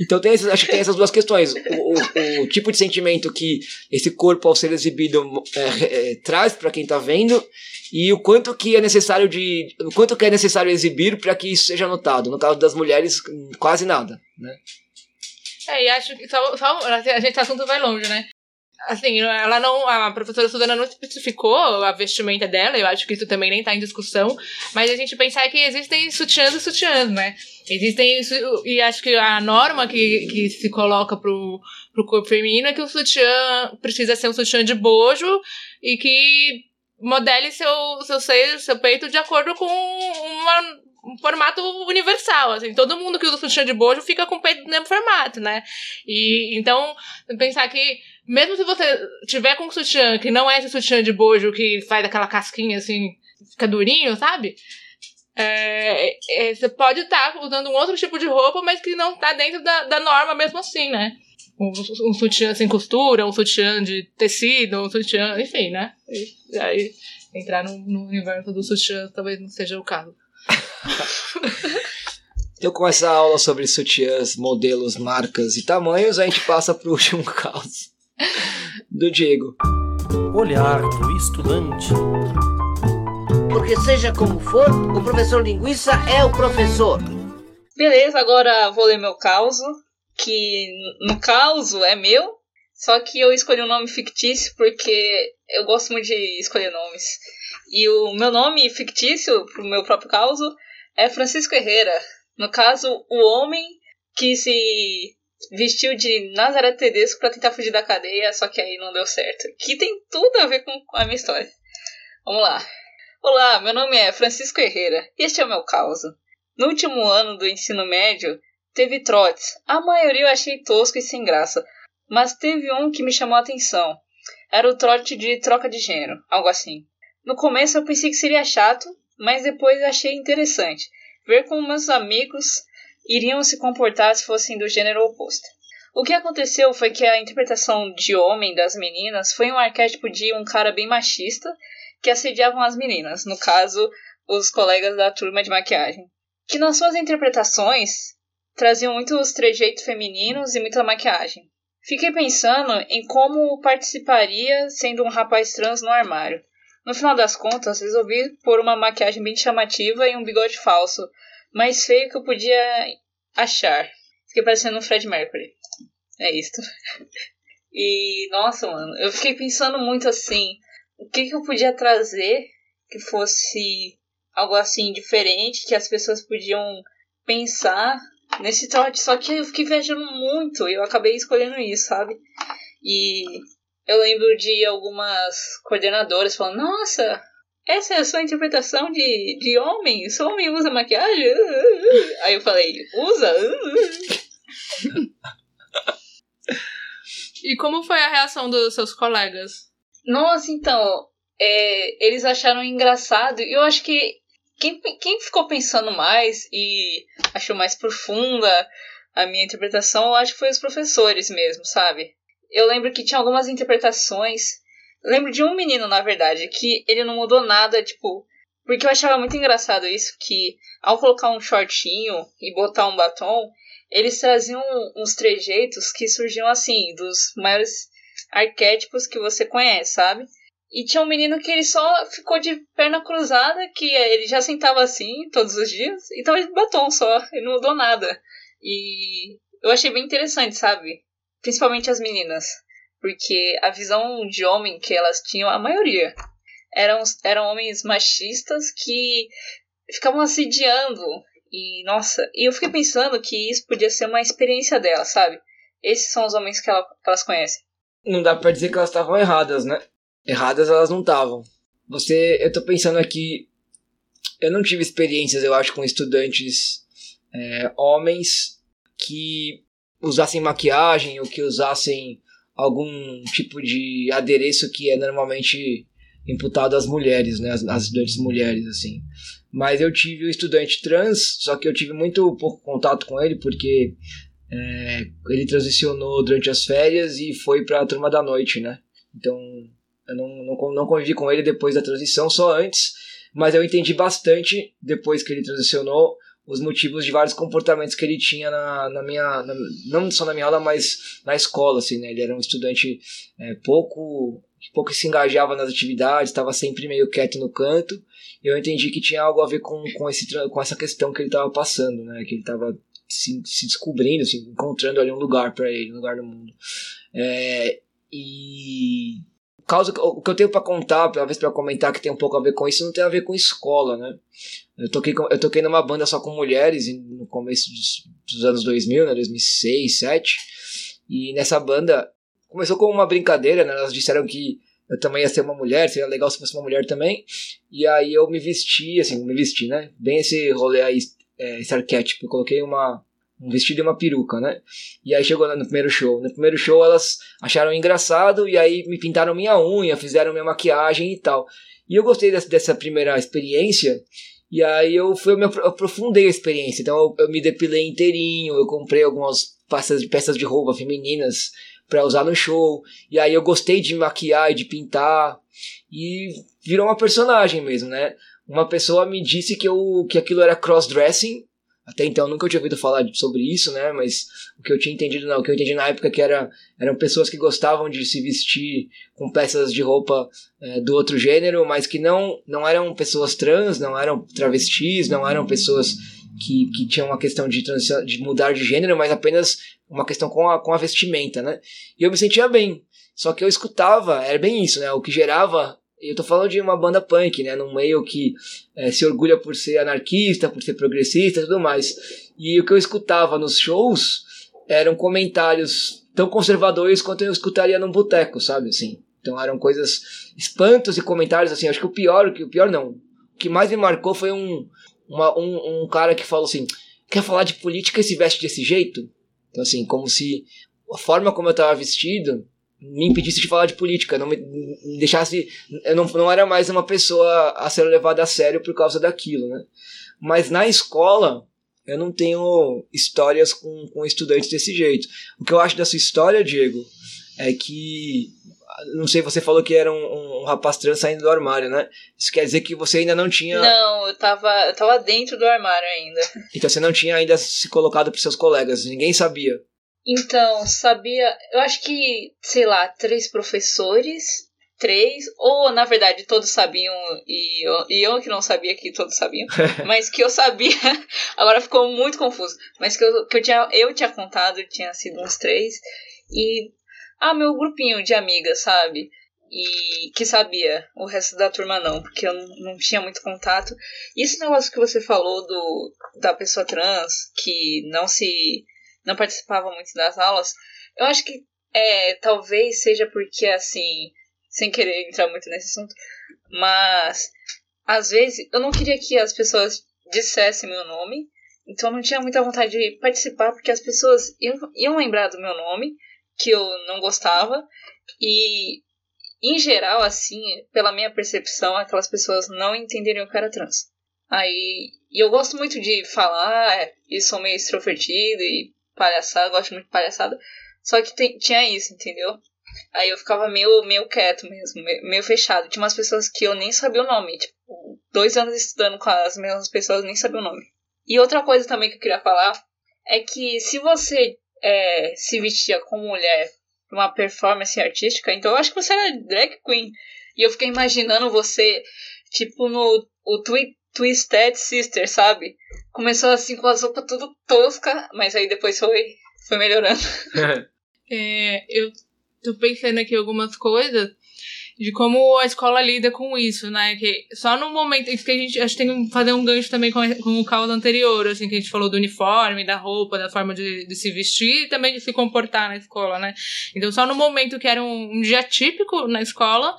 Então tem esses, acho que tem essas duas questões. O, o- o tipo de sentimento que esse corpo, ao ser exibido, é, é, traz para quem tá vendo e o quanto que é necessário de, o quanto que é necessário exibir para que isso seja notado. No caso das mulheres, quase nada, né? É, e acho que só, só a gente, o assunto vai longe, né? Assim, ela não. A professora Suzana não especificou a vestimenta dela, eu acho que isso também nem tá em discussão. Mas a gente pensar que existem sutiãs e sutiãs, né? Existem. E acho que a norma que, que se coloca pro, pro corpo feminino é que o sutiã precisa ser um sutiã de bojo e que modele seu, seu seio, seu peito de acordo com uma, um formato universal, assim, todo mundo que usa sutiã de bojo fica com o peito do mesmo formato, né? E então, pensar que mesmo se você tiver com um sutiã que não é esse sutiã de bojo que faz aquela casquinha assim, fica durinho, sabe? É, é, você pode estar usando um outro tipo de roupa, mas que não tá dentro da, da norma mesmo assim, né? Um, um sutiã sem costura, um sutiã de tecido, um sutiã, enfim, né? E aí Entrar no, no universo do sutiã talvez não seja o caso. Então, com essa aula sobre sutiãs, modelos, marcas e tamanhos, a gente passa para o último caso do Diego. Olhar do estudante. Porque seja como for, o professor linguiça é o professor. Beleza, agora vou ler meu caos, que no caos é meu, só que eu escolhi um nome fictício porque eu gosto muito de escolher nomes. E o meu nome fictício pro meu próprio caos é Francisco Herrera. No caso, o homem que se vestiu de Nazaré Tedesco para tentar fugir da cadeia, só que aí não deu certo. Que tem tudo a ver com a minha história. Vamos lá. Olá, meu nome é Francisco Herrera e este é o meu caos. No último ano do ensino médio, teve trotes. A maioria eu achei tosco e sem graça, mas teve um que me chamou a atenção. Era o trote de troca de gênero, algo assim. No começo eu pensei que seria chato, mas depois achei interessante ver como meus amigos iriam se comportar se fossem do gênero oposto. O que aconteceu foi que a interpretação de homem das meninas foi um arquétipo de um cara bem machista que assediavam as meninas, no caso, os colegas da turma de maquiagem, que nas suas interpretações traziam muitos trejeitos femininos e muita maquiagem. Fiquei pensando em como participaria sendo um rapaz trans no armário. No final das contas, resolvi pôr uma maquiagem bem chamativa e um bigode falso, mais feio que eu podia achar. Fiquei parecendo um Fred Mercury. É isto. E, nossa, mano, eu fiquei pensando muito assim, o que, que eu podia trazer que fosse algo assim diferente, que as pessoas podiam pensar nesse trote. Só que eu fiquei viajando muito e eu acabei escolhendo isso, sabe? E eu lembro de algumas coordenadoras falando: Nossa, essa é a sua interpretação de, de homem? Só homem usa maquiagem? Aí eu falei: Usa? E como foi a reação dos seus colegas? Nossa, então, é, eles acharam engraçado. E eu acho que quem, quem ficou pensando mais e achou mais profunda a minha interpretação, eu acho que foi os professores mesmo, sabe? Eu lembro que tinha algumas interpretações. Lembro de um menino, na verdade, que ele não mudou nada, tipo. Porque eu achava muito engraçado isso, que ao colocar um shortinho e botar um batom, eles traziam uns trejeitos que surgiam assim, dos maiores arquétipos que você conhece, sabe? E tinha um menino que ele só ficou de perna cruzada, que ele já sentava assim todos os dias, e tava de batom só, ele não mudou nada. E eu achei bem interessante, sabe? Principalmente as meninas. Porque a visão de homem que elas tinham, a maioria, eram, eram homens machistas que ficavam assediando. E, nossa, e eu fiquei pensando que isso podia ser uma experiência delas, sabe? Esses são os homens que, ela, que elas conhecem. Não dá pra dizer que elas estavam erradas, né? Erradas elas não estavam. Você, eu tô pensando aqui, eu não tive experiências, eu acho, com estudantes é, homens que usassem maquiagem ou que usassem algum tipo de adereço que é normalmente imputado às mulheres, né, às, às estudantes mulheres, assim. Mas eu tive um estudante trans, só que eu tive muito pouco contato com ele porque é, ele transicionou durante as férias e foi para a turma da noite, né? Então eu não, não, não convivi com ele depois da transição, só antes, mas eu entendi bastante depois que ele transicionou os motivos de vários comportamentos que ele tinha na, na minha. Na, não só na minha aula, mas na escola, assim, né? Ele era um estudante é, pouco. pouco se engajava nas atividades, estava sempre meio quieto no canto. E eu entendi que tinha algo a ver com, com, esse, com essa questão que ele estava passando, né? Que ele estava se, se descobrindo, se encontrando ali um lugar para ele, um lugar no mundo. É, e causa, o que eu tenho para contar, talvez para comentar que tem um pouco a ver com isso, não tem a ver com escola, né? Eu toquei, eu toquei numa banda só com mulheres no começo dos, dos anos 2000, né? 2006, 2007. E nessa banda começou com uma brincadeira, né? Elas disseram que eu também ia ser uma mulher, seria legal se fosse uma mulher também. E aí eu me vesti, assim, me vesti, né? Bem esse rolê aí, é, esse arquétipo. Eu coloquei uma, um vestido e uma peruca, né? E aí chegou no primeiro show. No primeiro show elas acharam engraçado e aí me pintaram minha unha, fizeram minha maquiagem e tal. E eu gostei dessa, primeira experiência. E aí eu fui eu me aprofundei a experiência. Então eu, eu me depilei inteirinho, eu comprei algumas peças de peças de roupa femininas para usar no show. E aí eu gostei de maquiar e de pintar e virou uma personagem mesmo, né? Uma pessoa me disse que eu que aquilo era cross-dressing. Até então eu nunca tinha ouvido falar sobre isso, né? Mas o que eu tinha entendido, não, o que eu entendi na época é que era, eram pessoas que gostavam de se vestir com peças de roupa é, do outro gênero, mas que não, não eram pessoas trans, não eram travestis, não eram pessoas que, que tinham uma questão de, de mudar de gênero, mas apenas uma questão com a, com a vestimenta, né? E eu me sentia bem. Só que eu escutava, era bem isso, né? O que gerava. Eu tô falando de uma banda punk, né? Num meio que é, se orgulha por ser anarquista, por ser progressista e tudo mais. E o que eu escutava nos shows eram comentários tão conservadores quanto eu escutaria num boteco, sabe? Assim. Então eram coisas, espantos e comentários assim. Acho que o pior, o pior não. O que mais me marcou foi um, uma, um, um cara que falou assim: quer falar de política e se veste desse jeito? Então, assim, como se a forma como eu estava vestido me impedisse de falar de política, não me, me deixasse. Eu não, não era mais uma pessoa a ser levada a sério por causa daquilo, né? Mas na escola, eu não tenho histórias com, com estudantes desse jeito. O que eu acho dessa história, Diego, é que. Não sei, você falou que era um, um, rapaz trans saindo do armário, né? Isso quer dizer que você ainda não tinha. Não, eu tava, eu tava dentro do armário ainda. Então você não tinha ainda se colocado pros seus colegas, ninguém sabia. Então, sabia. Eu acho que, sei lá, três professores. Três, ou na verdade todos sabiam e eu, e eu que não sabia que todos sabiam, mas que eu sabia, agora ficou muito confuso, mas que eu, que eu, tinha, eu tinha contado, tinha sido uns três, e ah, meu grupinho de amigas, sabe? E que sabia, o resto da turma não, porque eu não, tinha muito contato. E esse negócio que você falou do da pessoa trans que não se não participava muito das aulas, eu acho que é, talvez seja porque, assim, sem querer entrar muito nesse assunto, mas às vezes eu não queria que as pessoas dissessem meu nome, então eu não tinha muita vontade de participar, porque as pessoas iam, iam lembrar do meu nome, que eu não gostava, e em geral, assim, pela minha percepção, aquelas pessoas não entenderiam eu era trans. Aí, e eu gosto muito de falar, e sou meio extrovertido e palhaçada, gosto muito de palhaçada. Só que tem, tinha isso, entendeu? Aí eu ficava meio, meio quieto mesmo, meio, meio, fechado. Tinha umas pessoas que eu nem sabia o nome. Tipo, dois anos estudando com as mesmas pessoas, nem sabia o nome. E outra coisa também que eu queria falar é que se você é, se vestia como mulher pra uma performance artística, então eu acho que você era drag queen. E eu fiquei imaginando você, tipo, no o Twi Twisted Sister, sabe? Começou assim com as roupas tudo tosca, mas aí depois foi, foi melhorando. é, eu tô pensando aqui algumas coisas de como a escola lida com isso, né? Que só no momento. Isso que a gente. Acho que tem que fazer um gancho também com, com o caos anterior, assim, que a gente falou do uniforme, da roupa, da forma de, de, se vestir e também de se comportar na escola, né? Então, só no momento que era um, um dia típico na escola,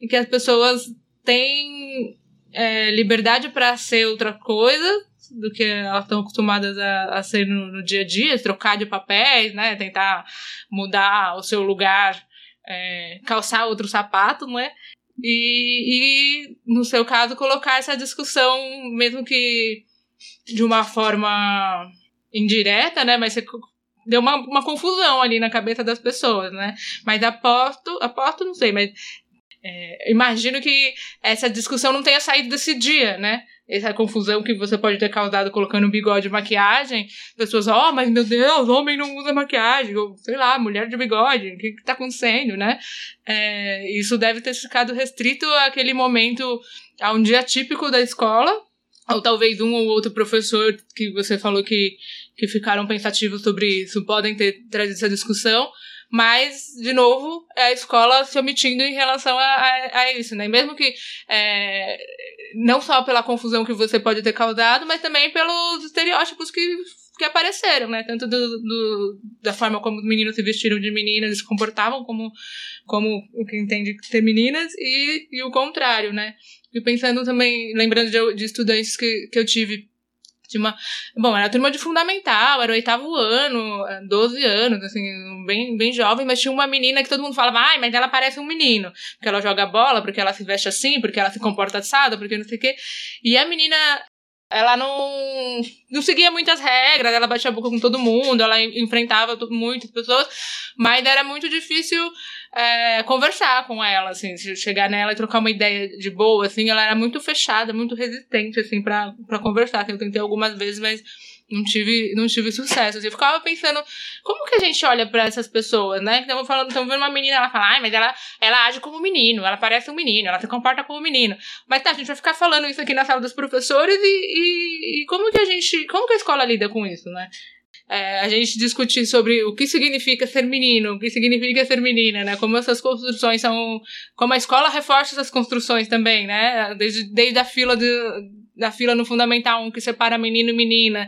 em que as pessoas têm é, liberdade para ser outra coisa do que elas estão acostumadas a, a ser no, no, dia a dia, trocar de papéis, né? Tentar mudar o seu lugar, é, calçar outro sapato, não é? E, e, no seu caso, colocar essa discussão, mesmo que de uma forma indireta, né? Mas você deu uma, uma confusão ali na cabeça das pessoas, né? Mas aposto, aposto, não sei, mas é, imagino que essa discussão não tenha saído desse dia, né? Essa confusão que você pode ter causado colocando bigode e maquiagem. Pessoas, ó, oh, mas meu Deus, homem não usa maquiagem. Ou, sei lá, mulher de bigode, o que, que tá acontecendo, né? É, isso deve ter ficado restrito àquele momento, a um dia típico da escola. Ou talvez um ou outro professor que você falou que, que ficaram pensativos sobre isso podem ter trazido essa discussão mas, de novo, é a escola se omitindo em relação a, a, a isso, né? Mesmo que é, não só pela confusão que você pode ter causado, mas também pelos estereótipos que, que apareceram, né? Tanto do, do, da forma como os meninos se vestiram de meninas e se comportavam como, como o que entende ser meninas e, e o contrário, né? E pensando também, lembrando de, de estudantes que, que eu tive uma. Bom, era turma de fundamental, era o oitavo ano, 12 anos, assim, bem, bem jovem, mas tinha uma menina que todo mundo falava, ai, mas ela parece um menino. Porque ela joga bola, porque ela se veste assim, porque ela se comporta assada, porque não sei o quê. E a menina ela não, não seguia muitas regras, ela batia a boca com todo mundo, ela enfrentava muitas pessoas, mas era muito difícil é, conversar com ela, assim, chegar nela e trocar uma ideia de boa, assim, ela era muito fechada, muito resistente, assim, pra, pra conversar. Assim, eu tentei algumas vezes, mas não tive, não tive sucesso. Assim, eu ficava pensando, como que a gente olha para essas pessoas, né? Estamos falando, estamos vendo uma menina, ela fala, ai, mas ela, ela age como menino, ela parece um menino, ela se comporta como menino. Mas tá, a gente vai ficar falando isso aqui na sala dos professores e, e, e como que a gente, como que a escola lida com isso, né? É, a gente discutir sobre o que significa ser menino, o que significa ser menina, né? Como essas construções são. Como a escola reforça essas construções também, né? Desde, desde a fila da fila no Fundamental 1 que separa menino e menina,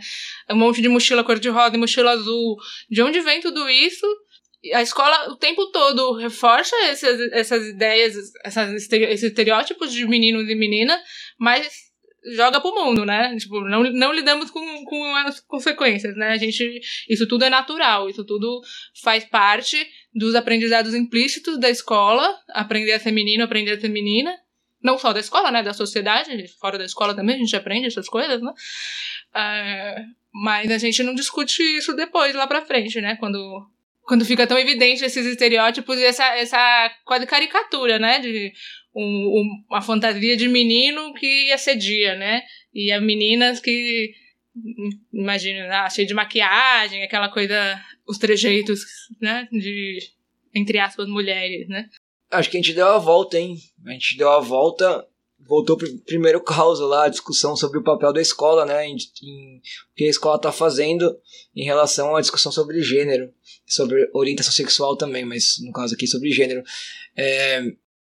um monte de mochila cor-de-rosa e mochila azul. De onde vem tudo isso? A escola o tempo todo reforça essas, essas ideias, essas, esses estereótipos de meninos e menina, mas joga pro mundo, né? Tipo, não, não lidamos com, com as consequências, né? A gente, isso tudo é natural, isso tudo faz parte dos aprendizados implícitos da escola, aprender a ser menino, aprender a ser menina, não só da escola, né? Da sociedade, fora da escola também a gente aprende essas coisas, né? É, mas a gente não discute isso depois, lá pra frente, né? Quando, quando fica tão evidente esses estereótipos e essa, essa quase caricatura, né? De um, um, uma fantasia de menino que assedia, né? E as meninas que, imagina, ah, cheio de maquiagem, aquela coisa, os trejeitos, né? De, entre aspas, mulheres, né? Acho que a gente deu a volta, hein? A gente deu a volta, voltou pro primeiro caos lá, a discussão sobre o papel da escola, né? Em, em, o que a escola tá fazendo em relação à discussão sobre gênero, sobre orientação sexual também, mas no caso aqui sobre gênero. É,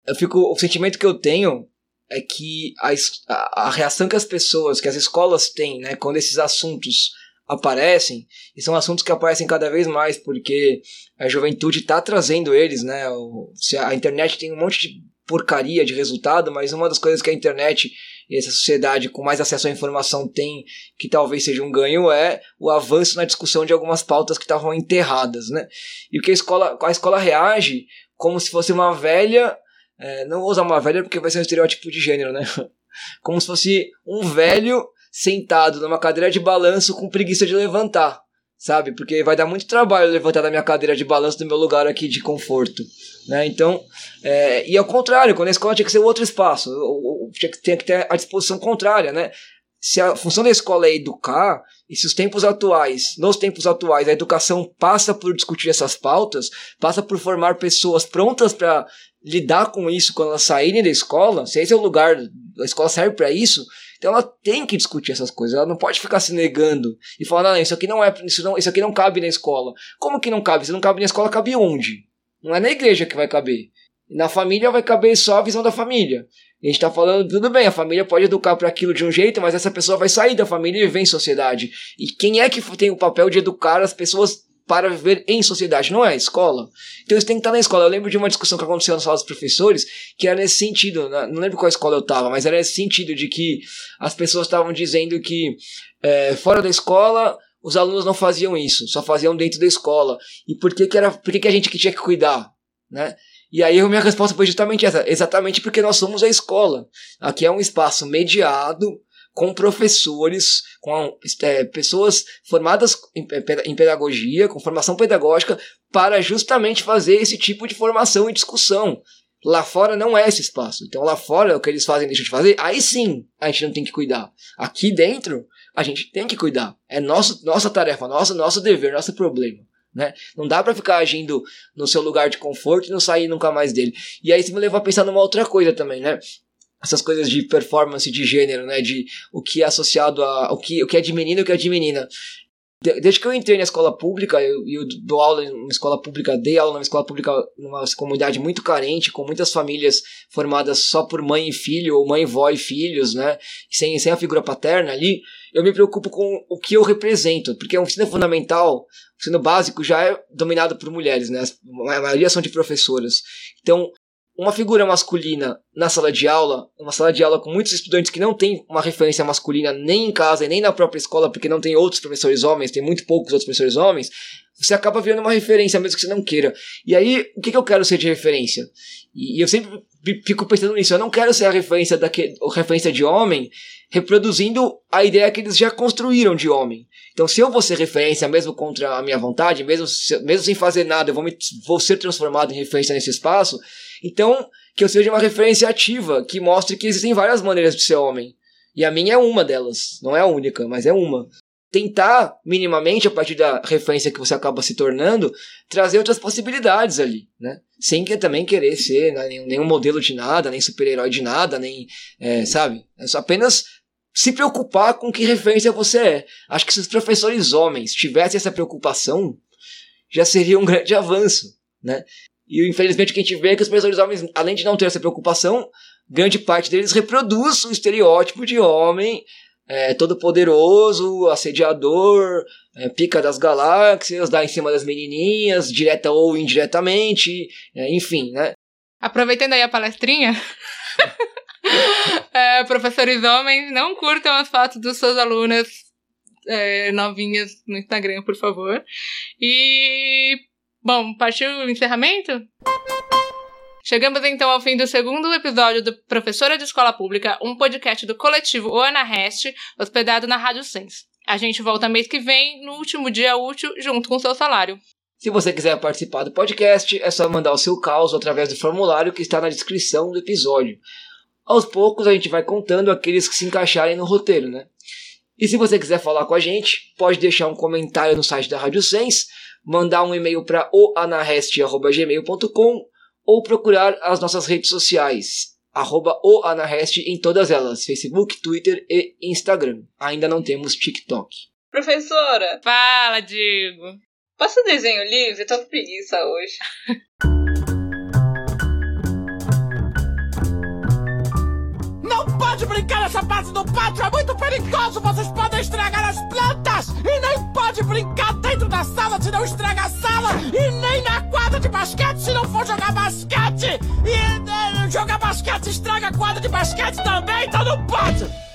eu fico, o sentimento que eu tenho é que a, a, reação que as pessoas, que as escolas têm, né, quando esses assuntos aparecem, e são assuntos que aparecem cada vez mais, porque a juventude está trazendo eles, né, o, a internet tem um monte de porcaria de resultado, mas uma das coisas que a internet e essa sociedade com mais acesso à informação tem, que talvez seja um ganho, é o avanço na discussão de algumas pautas que estavam enterradas, né? E o que a escola, a escola reage como se fosse uma velha é, não vou usar uma velha porque vai ser um estereótipo de gênero, né? Como se fosse um velho sentado numa cadeira de balanço com preguiça de levantar, sabe? Porque vai dar muito trabalho levantar da minha cadeira de balanço do meu lugar aqui de conforto, né? Então, é, e ao contrário, quando a escola tinha que ser outro espaço, tinha que, tinha que ter a disposição contrária, né? Se a função da escola é educar, e se os tempos atuais, nos tempos atuais, a educação passa por discutir essas pautas, passa por formar pessoas prontas para lidar com isso quando elas saírem da escola, se esse é o lugar, a escola serve para isso, então ela tem que discutir essas coisas, ela não pode ficar se negando e falar, não, isso aqui não é, isso, não, isso aqui não cabe na escola. Como que não cabe? Se não cabe na escola, cabe onde? Não é na igreja que vai caber. Na família vai caber só a visão da família. A gente está falando, tudo bem, a família pode educar para aquilo de um jeito, mas essa pessoa vai sair da família e viver em sociedade. E quem é que tem o papel de educar as pessoas para viver em sociedade, não é a escola. Então eles têm que estar na escola. Eu lembro de uma discussão que aconteceu nas salas dos professores, que era nesse sentido, não lembro qual escola eu estava, mas era nesse sentido de que as pessoas estavam dizendo que é, fora da escola os alunos não faziam isso, só faziam dentro da escola. E por que, que era, por que, que a gente que tinha que cuidar, né? E aí a minha resposta foi justamente essa, exatamente porque nós somos a escola. Aqui é um espaço mediado com professores, com é, pessoas formadas em, em pedagogia, com formação pedagógica, para justamente fazer esse tipo de formação e discussão. Lá fora não é esse espaço. Então lá fora o que eles fazem deixam de fazer, aí sim a gente não tem que cuidar. Aqui dentro a gente tem que cuidar. É nosso, nossa tarefa, nosso, nosso dever, nosso problema. Né? Não dá para ficar agindo no seu lugar de conforto e não sair nunca mais dele. E aí isso me levou a pensar numa outra coisa também, né? essas coisas de performance de gênero, né? De o que é associado a. o que, o que é de menino e o que é de menina. Desde que eu entrei na escola pública, eu, eu dou aula em escola pública, dei aula numa escola pública numa comunidade muito carente, com muitas famílias formadas só por mãe e filho, ou mãe, vó e filhos, né? Sem, sem a figura paterna ali, eu me preocupo com o que eu represento, porque o ensino fundamental, o ensino básico já é dominado por mulheres, né? A maioria são de professoras. Então, uma figura masculina na sala de aula, uma sala de aula com muitos estudantes que não tem uma referência masculina nem em casa e nem na própria escola, porque não tem outros professores homens, tem muito poucos outros professores homens, você acaba virando uma referência mesmo que você não queira. E aí, o que, que eu quero ser de referência? E, eu sempre fico pensando nisso, eu não quero ser a referência daquele, referência de homem reproduzindo a ideia que eles já construíram de homem. Então, se eu vou ser referência mesmo contra a minha vontade, mesmo, mesmo sem fazer nada, eu vou, me, vou ser transformado em referência nesse espaço, então, que eu seja uma referência ativa, que mostre que existem várias maneiras de ser homem. E a minha é uma delas. Não é a única, mas é uma. Tentar, minimamente, a partir da referência que você acaba se tornando, trazer outras possibilidades ali, né? Sem que também querer ser né, nenhum, modelo de nada, nem super-herói de nada, nem, é, sabe? É apenas se preocupar com que referência você é. Acho que se os professores homens tivessem essa preocupação, já seria um grande avanço, né? E infelizmente o que a gente vê é que os professores homens, além de não ter essa preocupação, grande parte deles reproduz o estereótipo de homem é, todo poderoso, assediador, é, pica das galáxias, dá em cima das menininhas, direta ou indiretamente, é, enfim, né? Aproveitando aí a palestrinha, é, professores homens, não curtam as fotos dos seus alunas é, novinhas no Instagram, por favor. E Bom, partiu o encerramento? Chegamos então ao fim do segundo episódio do Professora de Escola Pública, um podcast do coletivo Ana Rest, hospedado na Rádio Sens. A gente volta mês que vem, no último dia útil, junto com o seu salário. Se você quiser participar do podcast, é só mandar o seu caos através do formulário que está na descrição do episódio. Aos poucos a gente vai contando aqueles que se encaixarem no roteiro, né? E se você quiser falar com a gente, pode deixar um comentário no site da Rádio Sens mandar um e-mail para oanarrest.gmail.com ou procurar as nossas redes sociais, arroba oanarrest em todas elas, Facebook, Twitter e Instagram. Ainda não temos TikTok. Professora! Fala, Diego! Passa desenho livre, tô com preguiça hoje. pode brincar nessa parte do pátio, é muito perigoso, vocês podem estragar as plantas! E nem pode brincar dentro da sala se não estraga a sala! E nem na quadra de basquete se não for jogar basquete! E uh, jogar basquete estraga a quadra de basquete também, então não pode!